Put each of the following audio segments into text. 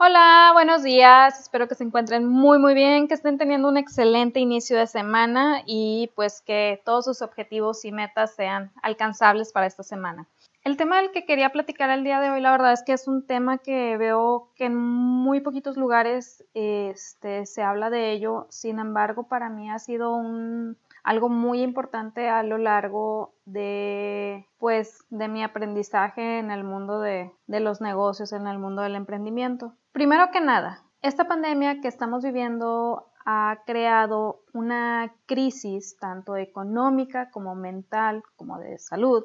Hola, buenos días. Espero que se encuentren muy muy bien, que estén teniendo un excelente inicio de semana y pues que todos sus objetivos y metas sean alcanzables para esta semana. El tema del que quería platicar el día de hoy, la verdad es que es un tema que veo que en muy poquitos lugares este, se habla de ello. Sin embargo, para mí ha sido un, algo muy importante a lo largo de pues de mi aprendizaje en el mundo de, de los negocios, en el mundo del emprendimiento. Primero que nada, esta pandemia que estamos viviendo ha creado una crisis tanto económica como mental como de salud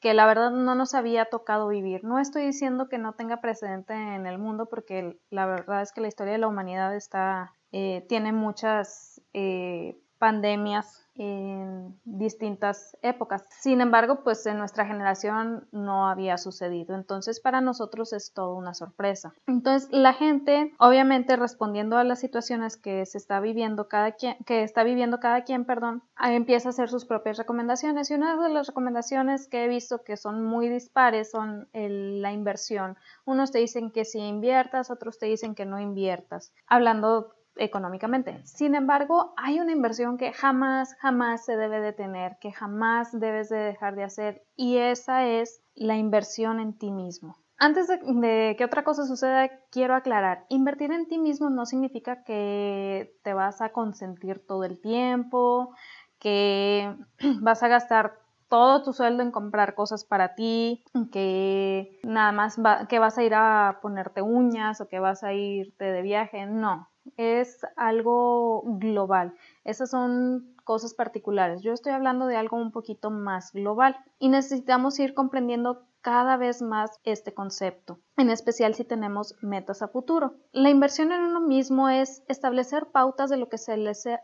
que la verdad no nos había tocado vivir. No estoy diciendo que no tenga precedente en el mundo porque la verdad es que la historia de la humanidad está, eh, tiene muchas eh, pandemias en distintas épocas. Sin embargo, pues en nuestra generación no había sucedido. Entonces, para nosotros es todo una sorpresa. Entonces, la gente, obviamente, respondiendo a las situaciones que se está viviendo cada quien, que está viviendo cada quien, perdón, empieza a hacer sus propias recomendaciones. Y una de las recomendaciones que he visto que son muy dispares son la inversión. Unos te dicen que si inviertas, otros te dicen que no inviertas. Hablando económicamente. Sin embargo, hay una inversión que jamás, jamás se debe de tener, que jamás debes de dejar de hacer y esa es la inversión en ti mismo. Antes de, que otra cosa suceda, quiero aclarar, invertir en ti mismo no significa que te vas a consentir todo el tiempo, que vas a gastar todo tu sueldo en comprar cosas para ti, que nada más que vas a ir a ponerte uñas o que vas a irte de viaje, no, es algo global. Esas son cosas particulares. Yo estoy hablando de algo un poquito más global y necesitamos ir comprendiendo cada vez más este concepto, en especial si tenemos metas a futuro. La inversión en uno mismo es establecer pautas de lo que se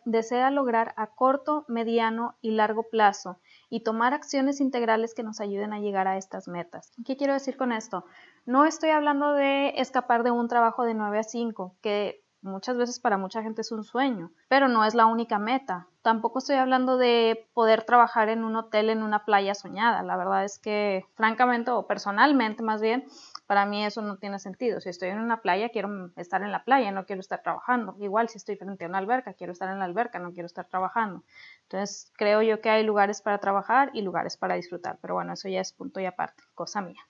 desea lograr a corto, mediano y largo plazo y tomar acciones integrales que nos ayuden a llegar a estas metas. ¿Qué quiero decir con esto? No estoy hablando de escapar de un trabajo de 9 a 5, que muchas veces para mucha gente es un sueño, pero no es la única meta. Tampoco estoy hablando de poder trabajar en un hotel en una playa soñada. La verdad es que, francamente o personalmente más bien, para mí eso no tiene sentido. Si estoy en una playa, quiero estar en la playa, no quiero estar trabajando. Igual si estoy frente a una alberca, quiero estar en la alberca, no quiero estar trabajando. Entonces, creo yo que hay lugares para trabajar y lugares para disfrutar. Pero bueno, eso ya es punto y aparte, cosa mía.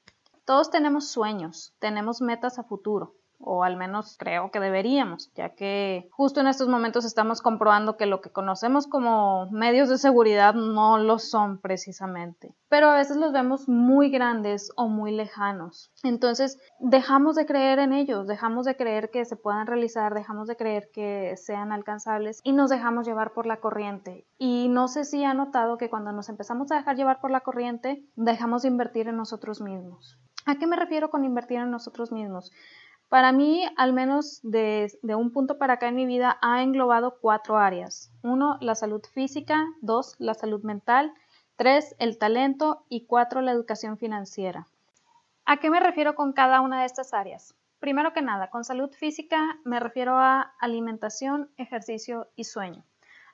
Todos tenemos sueños, tenemos metas a futuro o al menos creo que deberíamos, ya que justo en estos momentos estamos comprobando que lo que conocemos como medios de seguridad no lo son precisamente, pero a veces los vemos muy grandes o muy lejanos. Entonces dejamos de creer en ellos, dejamos de creer que se puedan realizar, dejamos de creer que sean alcanzables y nos dejamos llevar por la corriente. Y no sé si ha notado que cuando nos empezamos a dejar llevar por la corriente, dejamos de invertir en nosotros mismos. ¿A qué me refiero con invertir en nosotros mismos? Para mí, al menos de, un punto para acá en mi vida, ha englobado cuatro áreas. Uno, la salud física. Dos, la salud mental. Tres, el talento. Y cuatro, la educación financiera. ¿A qué me refiero con cada una de estas áreas? Primero que nada, con salud física me refiero a alimentación, ejercicio y sueño.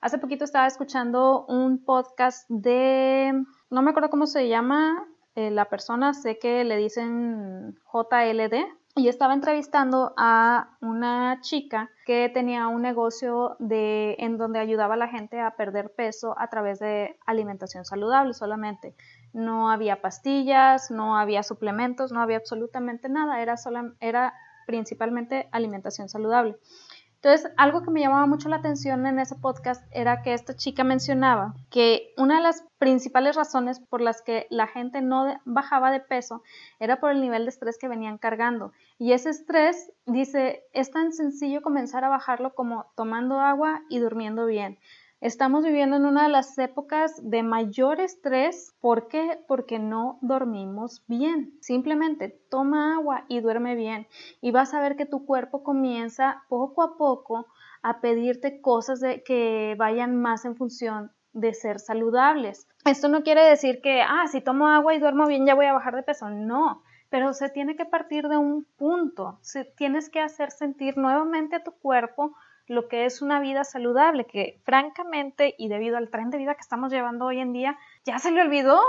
Hace poquito estaba escuchando un podcast de, no me acuerdo cómo se llama eh, la persona, sé que le dicen JLD, y estaba entrevistando a una chica que tenía un negocio de en donde ayudaba a la gente a perder peso a través de alimentación saludable solamente. No había pastillas, no había suplementos, no había absolutamente nada, era, era principalmente alimentación saludable. Entonces, algo que me llamaba mucho la atención en ese podcast era que esta chica mencionaba que una de las principales razones por las que la gente no bajaba de peso era por el nivel de estrés que venían cargando. Y ese estrés, dice, es tan sencillo comenzar a bajarlo como tomando agua y durmiendo bien. Estamos viviendo en una de las épocas de mayor estrés. ¿Por qué? Porque no dormimos bien. Simplemente toma agua y duerme bien y vas a ver que tu cuerpo comienza poco a poco a pedirte cosas que vayan más en función de ser saludables. Esto no quiere decir que, ah, si tomo agua y duermo bien ya voy a bajar de peso. No, pero se tiene que partir de un punto. Tienes que hacer sentir nuevamente a tu cuerpo lo que es una vida saludable, que francamente y debido al tren de vida que estamos llevando hoy en día, ya se le olvidó.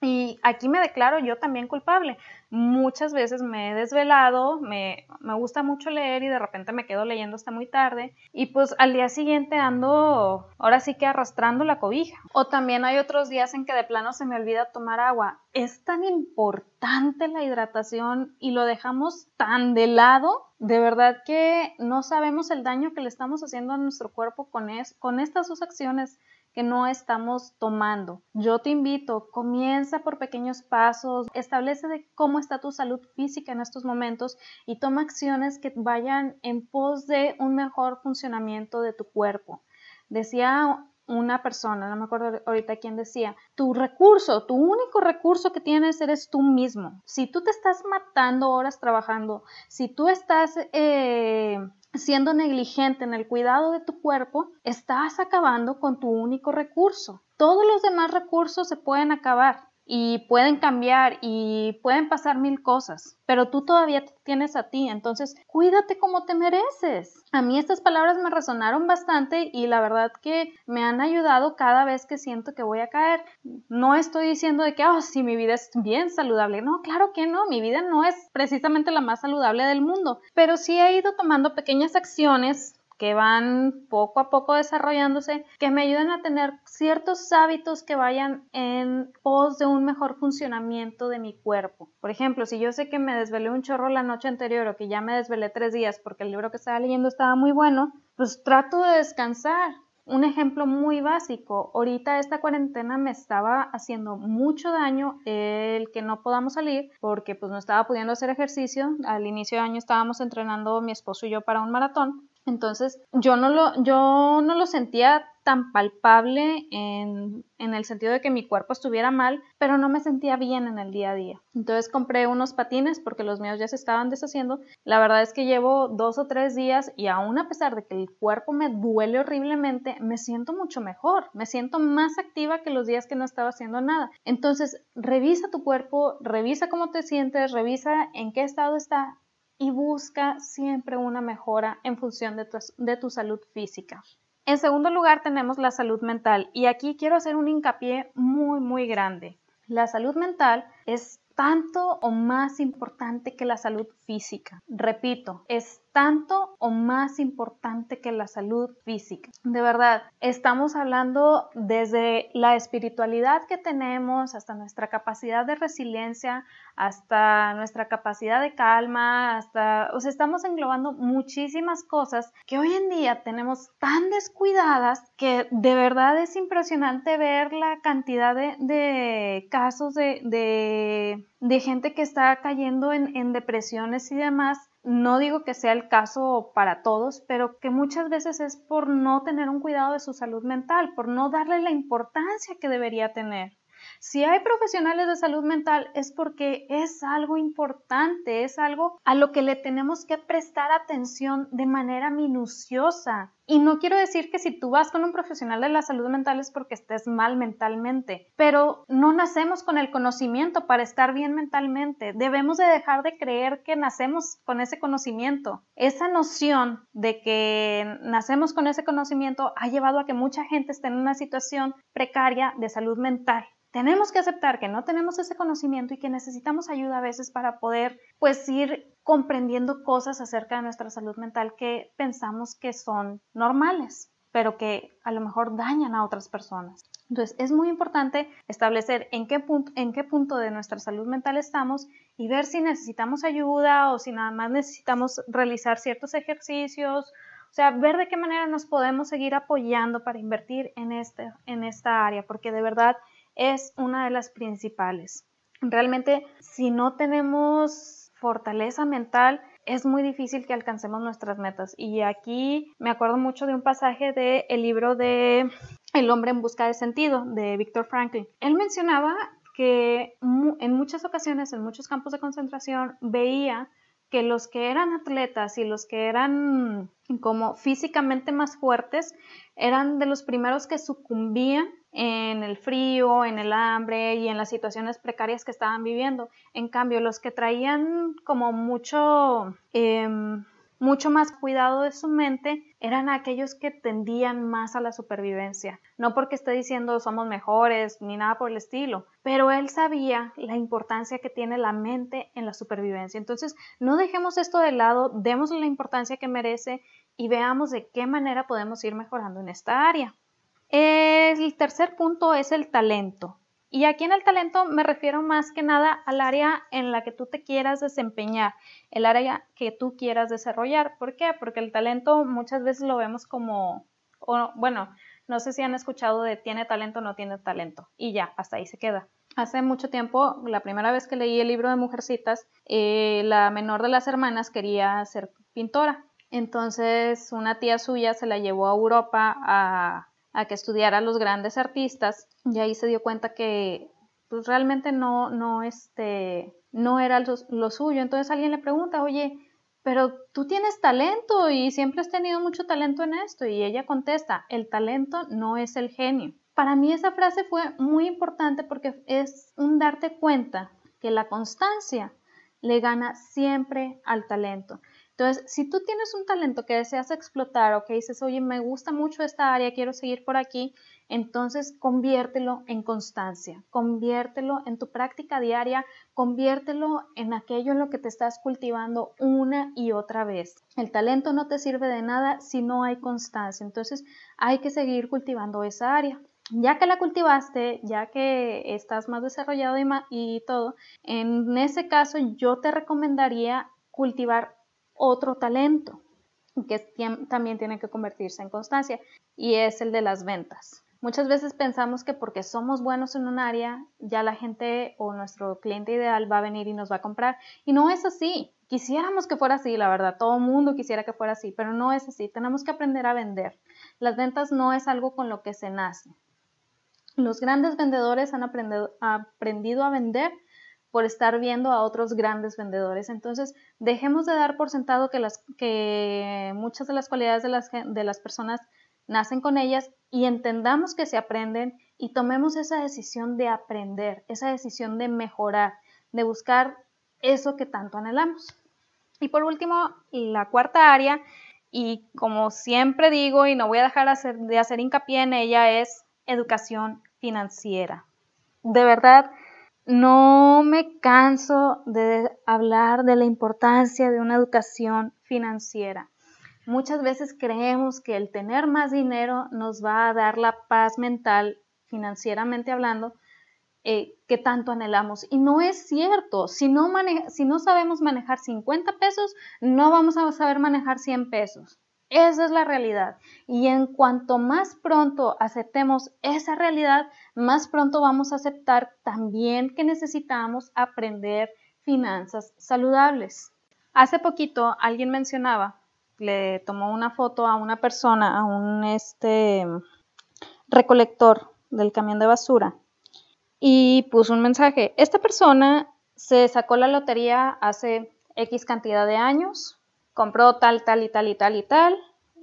Y aquí me declaro yo también culpable. Muchas veces me he desvelado, me, me, gusta mucho leer y de repente me quedo leyendo hasta muy tarde y pues al día siguiente ando ahora sí que arrastrando la cobija. O también hay otros días en que de plano se me olvida tomar agua. Es tan importante la hidratación y lo dejamos tan de lado. De verdad que no sabemos el daño que le estamos haciendo a nuestro cuerpo con, es, con estas dos acciones que no estamos tomando. Yo te invito, comienza por pequeños pasos, establece cómo está tu salud física en estos momentos y toma acciones que vayan en pos de un mejor funcionamiento de tu cuerpo. Decía una persona, no me acuerdo ahorita quién decía, tu recurso, tu único recurso que tienes eres tú mismo. Si tú te estás matando horas trabajando, si tú estás eh, siendo negligente en el cuidado de tu cuerpo, estás acabando con tu único recurso. Todos los demás recursos se pueden acabar y pueden cambiar y pueden pasar mil cosas, pero tú todavía tienes a ti, entonces cuídate como te mereces. A mí estas palabras me resonaron bastante y la verdad que me han ayudado cada vez que siento que voy a caer. No estoy diciendo de que, oh, si mi vida es bien saludable. No, claro que no, mi vida no es precisamente la más saludable del mundo, pero sí he ido tomando pequeñas acciones que van poco a poco desarrollándose, que me ayuden a tener ciertos hábitos que vayan en pos de un mejor funcionamiento de mi cuerpo. Por ejemplo, si yo sé que me desvelé un chorro la noche anterior o que ya me desvelé tres días porque el libro que estaba leyendo estaba muy bueno, pues trato de descansar. Un ejemplo muy básico, ahorita esta cuarentena me estaba haciendo mucho daño el que no podamos salir porque pues no estaba pudiendo hacer ejercicio. Al inicio de año estábamos entrenando mi esposo y yo para un maratón entonces, yo no lo, yo no lo sentía tan palpable en, en, el sentido de que mi cuerpo estuviera mal, pero no me sentía bien en el día a día. Entonces compré unos patines porque los míos ya se estaban deshaciendo. La verdad es que llevo dos o tres días y aún a pesar de que el cuerpo me duele horriblemente, me siento mucho mejor, me siento más activa que los días que no estaba haciendo nada. Entonces, revisa tu cuerpo, revisa cómo te sientes, revisa en qué estado está y busca siempre una mejora en función de tu, de tu, salud física. En segundo lugar tenemos la salud mental y aquí quiero hacer un hincapié muy muy grande. La salud mental es tanto o más importante que la salud física. Repito, es tanto o más importante que la salud física. De verdad, estamos hablando desde la espiritualidad que tenemos hasta nuestra capacidad de resiliencia, hasta nuestra capacidad de calma, hasta, o sea, estamos englobando muchísimas cosas que hoy en día tenemos tan descuidadas que de verdad es impresionante ver la cantidad de, casos de, gente que está cayendo en, en depresiones y demás no digo que sea el caso para todos, pero que muchas veces es por no tener un cuidado de su salud mental, por no darle la importancia que debería tener. Si hay profesionales de salud mental es porque es algo importante, es algo a lo que le tenemos que prestar atención de manera minuciosa. Y no quiero decir que si tú vas con un profesional de la salud mental es porque estés mal mentalmente, pero no nacemos con el conocimiento para estar bien mentalmente. Debemos de dejar de creer que nacemos con ese conocimiento. Esa noción de que nacemos con ese conocimiento ha llevado a que mucha gente esté en una situación precaria de salud mental tenemos que aceptar que no tenemos ese conocimiento y que necesitamos ayuda a veces para poder pues ir comprendiendo cosas acerca de nuestra salud mental que pensamos que son normales, pero que a lo mejor dañan a otras personas. Entonces es muy importante establecer en qué, punto, en qué punto de nuestra salud mental estamos y ver si necesitamos ayuda o si nada más necesitamos realizar ciertos ejercicios o sea, ver de qué manera nos podemos seguir apoyando para invertir en, este, en esta área, porque de verdad es una de las principales. Realmente, si no tenemos fortaleza mental, es muy difícil que alcancemos nuestras metas. Y aquí me acuerdo mucho de un pasaje del el libro de El hombre en busca de sentido de Víctor Franklin. Él mencionaba que en muchas ocasiones, en muchos campos de concentración, veía que los que eran atletas y los que eran como físicamente más fuertes eran de los primeros que sucumbían en el frío, en el hambre y en las situaciones precarias que estaban viviendo. En cambio, los que traían como mucho, em, mucho más cuidado de su mente eran aquellos que tendían más a la supervivencia. No porque esté diciendo somos mejores ni nada por el estilo, pero él sabía la importancia que tiene la mente en la supervivencia. Entonces, no dejemos esto de lado, démosle la importancia que merece y veamos de qué manera podemos ir mejorando en esta área. El tercer punto es el talento. Y aquí en el talento me refiero más que nada al área en la que tú te quieras desempeñar, el área que tú quieras desarrollar. ¿Por qué? Porque el talento muchas veces lo vemos como, bueno, no sé si han escuchado de tiene talento o no tiene talento. Y ya, hasta ahí se queda. Hace mucho tiempo, la primera vez que leí el libro de Mujercitas, eh, la menor de las hermanas quería ser pintora. Entonces una tía suya se la llevó a Europa a a que estudiara a los grandes artistas y ahí se dio cuenta que pues realmente no, no, este, no era lo, suyo. Entonces alguien le pregunta, oye, pero tú tienes talento y siempre has tenido mucho talento en esto. Y ella contesta, el talento no es el genio. Para mí esa frase fue muy importante porque es un darte cuenta que la constancia le gana siempre al talento. Entonces, si tú tienes un talento que deseas explotar o que dices, oye, me gusta mucho esta área, quiero seguir por aquí, entonces conviértelo en constancia, conviértelo en tu práctica diaria, conviértelo en aquello en lo que te estás cultivando una y otra vez. El talento no te sirve de nada si no hay constancia, entonces hay que seguir cultivando esa área. Ya que la cultivaste, ya que estás más desarrollado y, y todo, en ese caso yo te recomendaría cultivar otro talento que también tiene que convertirse en constancia y es el de las ventas. Muchas veces pensamos que porque somos buenos en un área, ya la gente o nuestro cliente ideal va a venir y nos va a comprar. Y no es así. Quisiéramos que fuera así, la verdad. Todo el mundo quisiera que fuera así, pero no es así. Tenemos que aprender a vender. Las ventas no es algo con lo que se nace. Los grandes vendedores han aprendido, aprendido a vender por estar viendo a otros grandes vendedores. Entonces, dejemos de dar por sentado que, las, que muchas de las cualidades de las, de las personas nacen con ellas y entendamos que se aprenden y tomemos esa decisión de aprender, esa decisión de mejorar, de buscar eso que tanto anhelamos. Y por último, la cuarta área, y como siempre digo y no voy a dejar de hacer hincapié en ella, es educación financiera. De verdad, no me canso de hablar de la importancia de una educación financiera. Muchas veces creemos que el tener más dinero nos va a dar la paz mental, financieramente hablando, eh, que tanto anhelamos. Y no es cierto. Si no, si no sabemos manejar 50 pesos, no vamos a saber manejar 100 pesos. Esa es la realidad. Y en cuanto más pronto aceptemos esa realidad, más pronto vamos a aceptar también que necesitamos aprender finanzas saludables. Hace poquito alguien mencionaba, le tomó una foto a una persona, a un este recolector del camión de basura y puso un mensaje. Esta persona se sacó la lotería hace X cantidad de años, compró tal, tal y tal y tal y tal,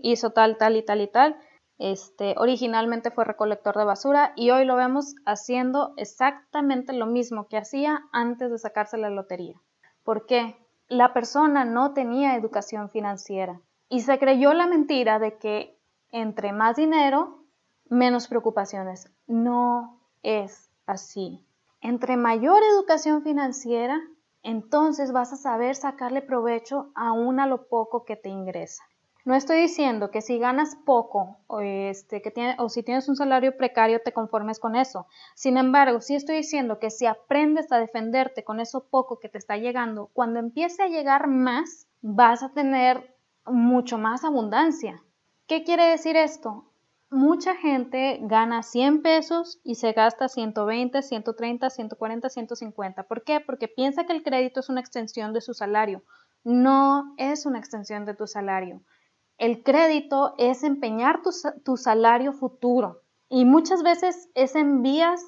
hizo tal, tal y tal y tal. Este, originalmente fue recolector de basura y hoy lo vemos haciendo exactamente lo mismo que hacía antes de sacarse la lotería. ¿Por qué? La persona no tenía educación financiera y se creyó la mentira de que entre más dinero, menos preocupaciones. No es así. Entre mayor educación financiera, entonces vas a saber sacarle provecho aún a lo poco que te ingresa. No estoy diciendo que si ganas poco o, este, que o si tienes un salario precario te conformes con eso. Sin embargo, sí estoy diciendo que si aprendes a defenderte con eso poco que te está llegando, cuando empiece a llegar más, vas a tener mucho más abundancia. ¿Qué quiere decir esto? Mucha gente gana 100 pesos y se gasta 120, 130, 140, 150. ¿Por qué? Porque piensa que el crédito es una extensión de su salario. No es una extensión de tu salario. El crédito es empeñar tu, salario futuro y muchas veces es en vías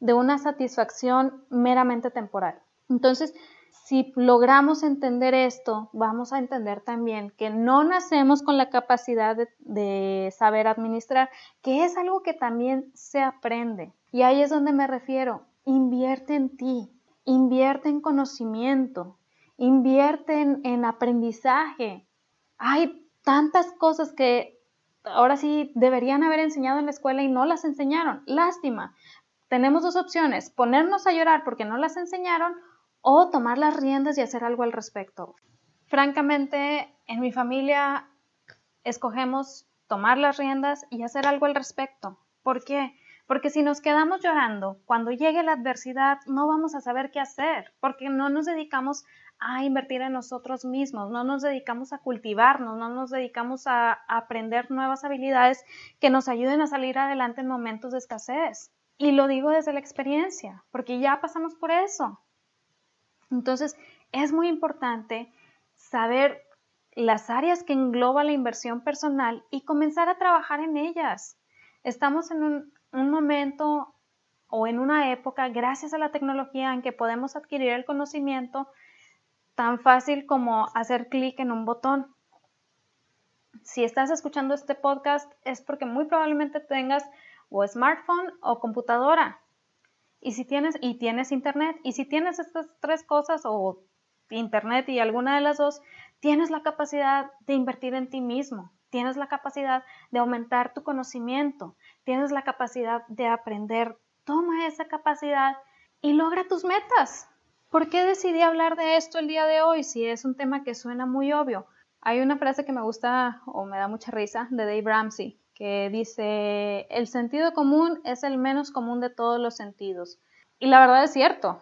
de una satisfacción meramente temporal. Entonces, si logramos entender esto, vamos a entender también que no nacemos con la capacidad de, saber administrar, que es algo que también se aprende. Y ahí es donde me refiero, invierte en ti, invierte en conocimiento, invierte en, en aprendizaje, Hay tantas cosas que ahora sí deberían haber enseñado en la escuela y no las enseñaron. Lástima. Tenemos dos opciones, ponernos a llorar porque no las enseñaron o tomar las riendas y hacer algo al respecto. Francamente, en mi familia escogemos tomar las riendas y hacer algo al respecto. ¿Por qué? Porque si nos quedamos llorando, cuando llegue la adversidad no vamos a saber qué hacer, porque no nos dedicamos a invertir en nosotros mismos, no nos dedicamos a cultivarnos, no nos dedicamos a, aprender nuevas habilidades que nos ayuden a salir adelante en momentos de escasez. Y lo digo desde la experiencia, porque ya pasamos por eso. Entonces, es muy importante saber las áreas que engloba la inversión personal y comenzar a trabajar en ellas. Estamos en un, momento o en una época, gracias a la tecnología, en que podemos adquirir el conocimiento tan fácil como hacer clic en un botón. Si estás escuchando este podcast es porque muy probablemente tengas o smartphone o computadora. Y si tienes y tienes internet, y si tienes estas tres cosas o internet y alguna de las dos, tienes la capacidad de invertir en ti mismo, tienes la capacidad de aumentar tu conocimiento, tienes la capacidad de aprender. Toma esa capacidad y logra tus metas. ¿Por qué decidí hablar de esto el día de hoy si es un tema que suena muy obvio? Hay una frase que me gusta o me da mucha risa de Dave Ramsey que dice, el sentido común es el menos común de todos los sentidos. Y la verdad es cierto.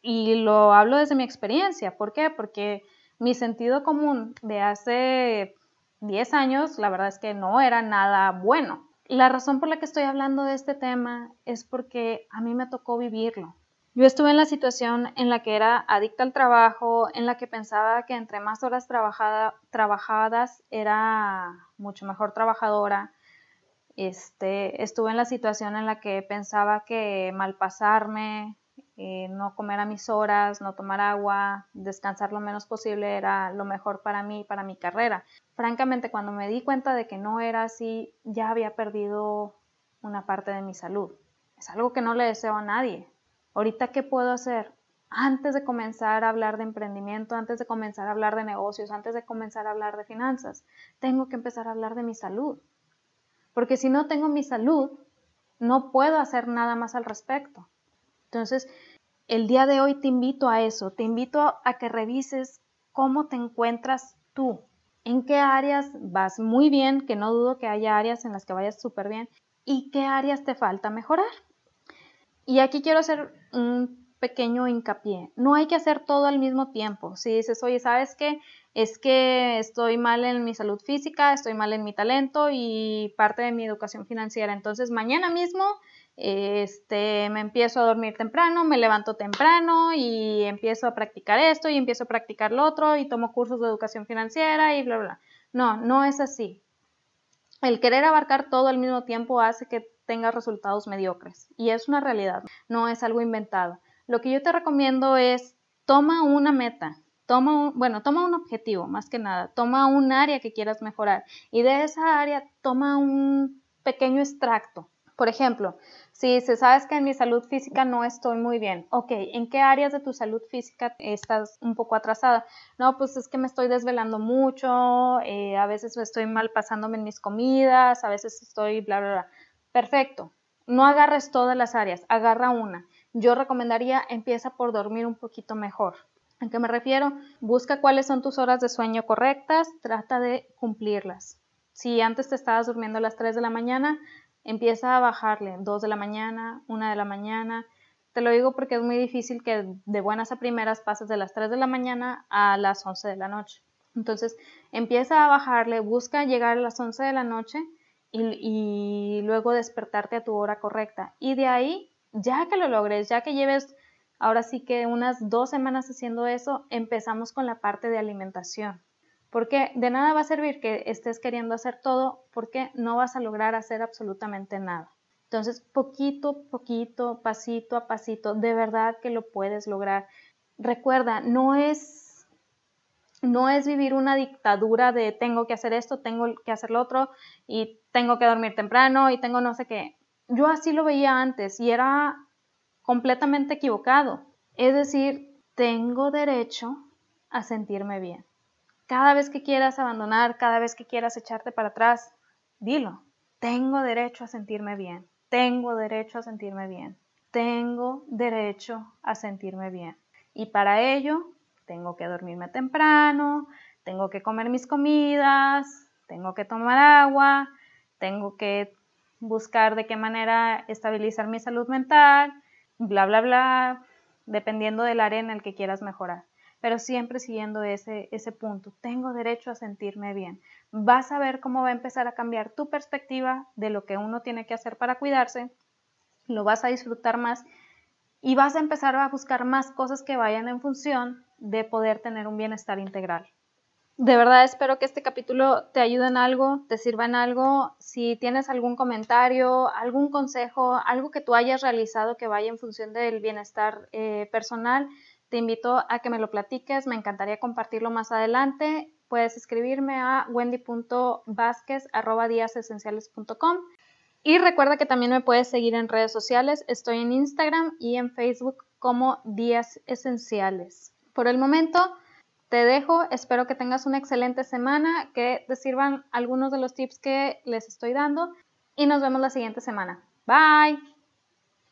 Y lo hablo desde mi experiencia. ¿Por qué? Porque mi sentido común de hace 10 años, la verdad es que no era nada bueno. La razón por la que estoy hablando de este tema es porque a mí me tocó vivirlo. Yo estuve en la situación en la que era adicta al trabajo, en la que pensaba que entre más horas trabajadas era mucho mejor trabajadora. Este, estuve en la situación en la que pensaba que malpasarme, eh, no comer a mis horas, no tomar agua, descansar lo menos posible era lo mejor para mí, para mi carrera. Francamente, cuando me di cuenta de que no era así, ya había perdido una parte de mi salud. Es algo que no le deseo a nadie. Ahorita, ¿qué puedo hacer? Antes de comenzar a hablar de emprendimiento, antes de comenzar a hablar de negocios, antes de comenzar a hablar de finanzas, tengo que empezar a hablar de mi salud. Porque si no tengo mi salud, no puedo hacer nada más al respecto. Entonces, el día de hoy te invito a eso, te invito a que revises cómo te encuentras tú, en qué áreas vas muy bien, que no dudo que haya áreas en las que vayas súper bien, y qué áreas te falta mejorar. Y aquí quiero hacer un pequeño hincapié. No hay que hacer todo al mismo tiempo. Si dices, oye, ¿sabes qué? Es que estoy mal en mi salud física, estoy mal en mi talento y parte de mi educación financiera. Entonces, mañana mismo este, me empiezo a dormir temprano, me levanto temprano y empiezo a practicar esto y empiezo a practicar lo otro y tomo cursos de educación financiera y bla, bla. No, no es así. El querer abarcar todo al mismo tiempo hace que tengas resultados mediocres y es una realidad, no es algo inventado. Lo que yo te recomiendo es toma una meta, toma un, bueno, toma un objetivo más que nada, toma un área que quieras mejorar y de esa área toma un pequeño extracto. Por ejemplo, si se sabes que en mi salud física no estoy muy bien, ok, ¿en qué áreas de tu salud física estás un poco atrasada? No, pues es que me estoy desvelando mucho, eh, a veces me estoy mal pasándome en mis comidas, a veces estoy bla, bla, bla. Perfecto. No agarres todas las áreas, agarra una. Yo recomendaría empieza por dormir un poquito mejor. ¿A qué me refiero? Busca cuáles son tus horas de sueño correctas, trata de cumplirlas. Si antes te estabas durmiendo a las 3 de la mañana, empieza a bajarle 2 de la mañana, 1 de la mañana. Te lo digo porque es muy difícil que de buenas a primeras pases de las 3 de la mañana a las 11 de la noche. Entonces, empieza a bajarle, busca llegar a las 11 de la noche y, y luego despertarte a tu hora correcta. Y de ahí, ya que lo logres, ya que lleves ahora sí que unas dos semanas haciendo eso, empezamos con la parte de alimentación porque de nada va a servir que estés queriendo hacer todo porque no vas a lograr hacer absolutamente nada. Entonces, poquito, poquito, pasito a pasito, de verdad que lo puedes lograr. Recuerda, no es, no es vivir una dictadura de tengo que hacer esto, tengo que hacer lo otro y tengo que dormir temprano y tengo no sé qué. Yo así lo veía antes y era completamente equivocado. Es decir, tengo derecho a sentirme bien Cada vez que quieras abandonar, cada vez que quieras echarte para atrás, dilo. Tengo derecho a sentirme bien. Tengo derecho a sentirme bien. Tengo derecho a sentirme bien. Y para ello, tengo que dormirme temprano, tengo que comer mis comidas, tengo que tomar agua, tengo que buscar de qué manera estabilizar mi salud mental, bla, bla, bla, dependiendo del área en el que quieras mejorar. Pero siempre siguiendo ese, ese punto, tengo derecho a sentirme bien. Vas a ver cómo va a empezar a cambiar tu perspectiva de lo que uno tiene que hacer para cuidarse, lo vas a disfrutar más y vas a empezar a buscar más cosas que vayan en función de poder tener un bienestar integral. De verdad espero que este capítulo te ayude en algo, te sirva en algo. Si tienes algún comentario, algún consejo, algo que tú hayas realizado que vaya en función del bienestar eh, personal, te invito a que me lo platiques. Me encantaría compartirlo más adelante. Puedes escribirme a wendy.vasquez.com y recuerda que también me puedes seguir en redes sociales. Estoy en Instagram y en Facebook como Días Esenciales. Por el momento, te dejo, espero que tengas una excelente semana, que te sirvan algunos de los tips que les estoy dando y nos vemos la siguiente semana. Bye.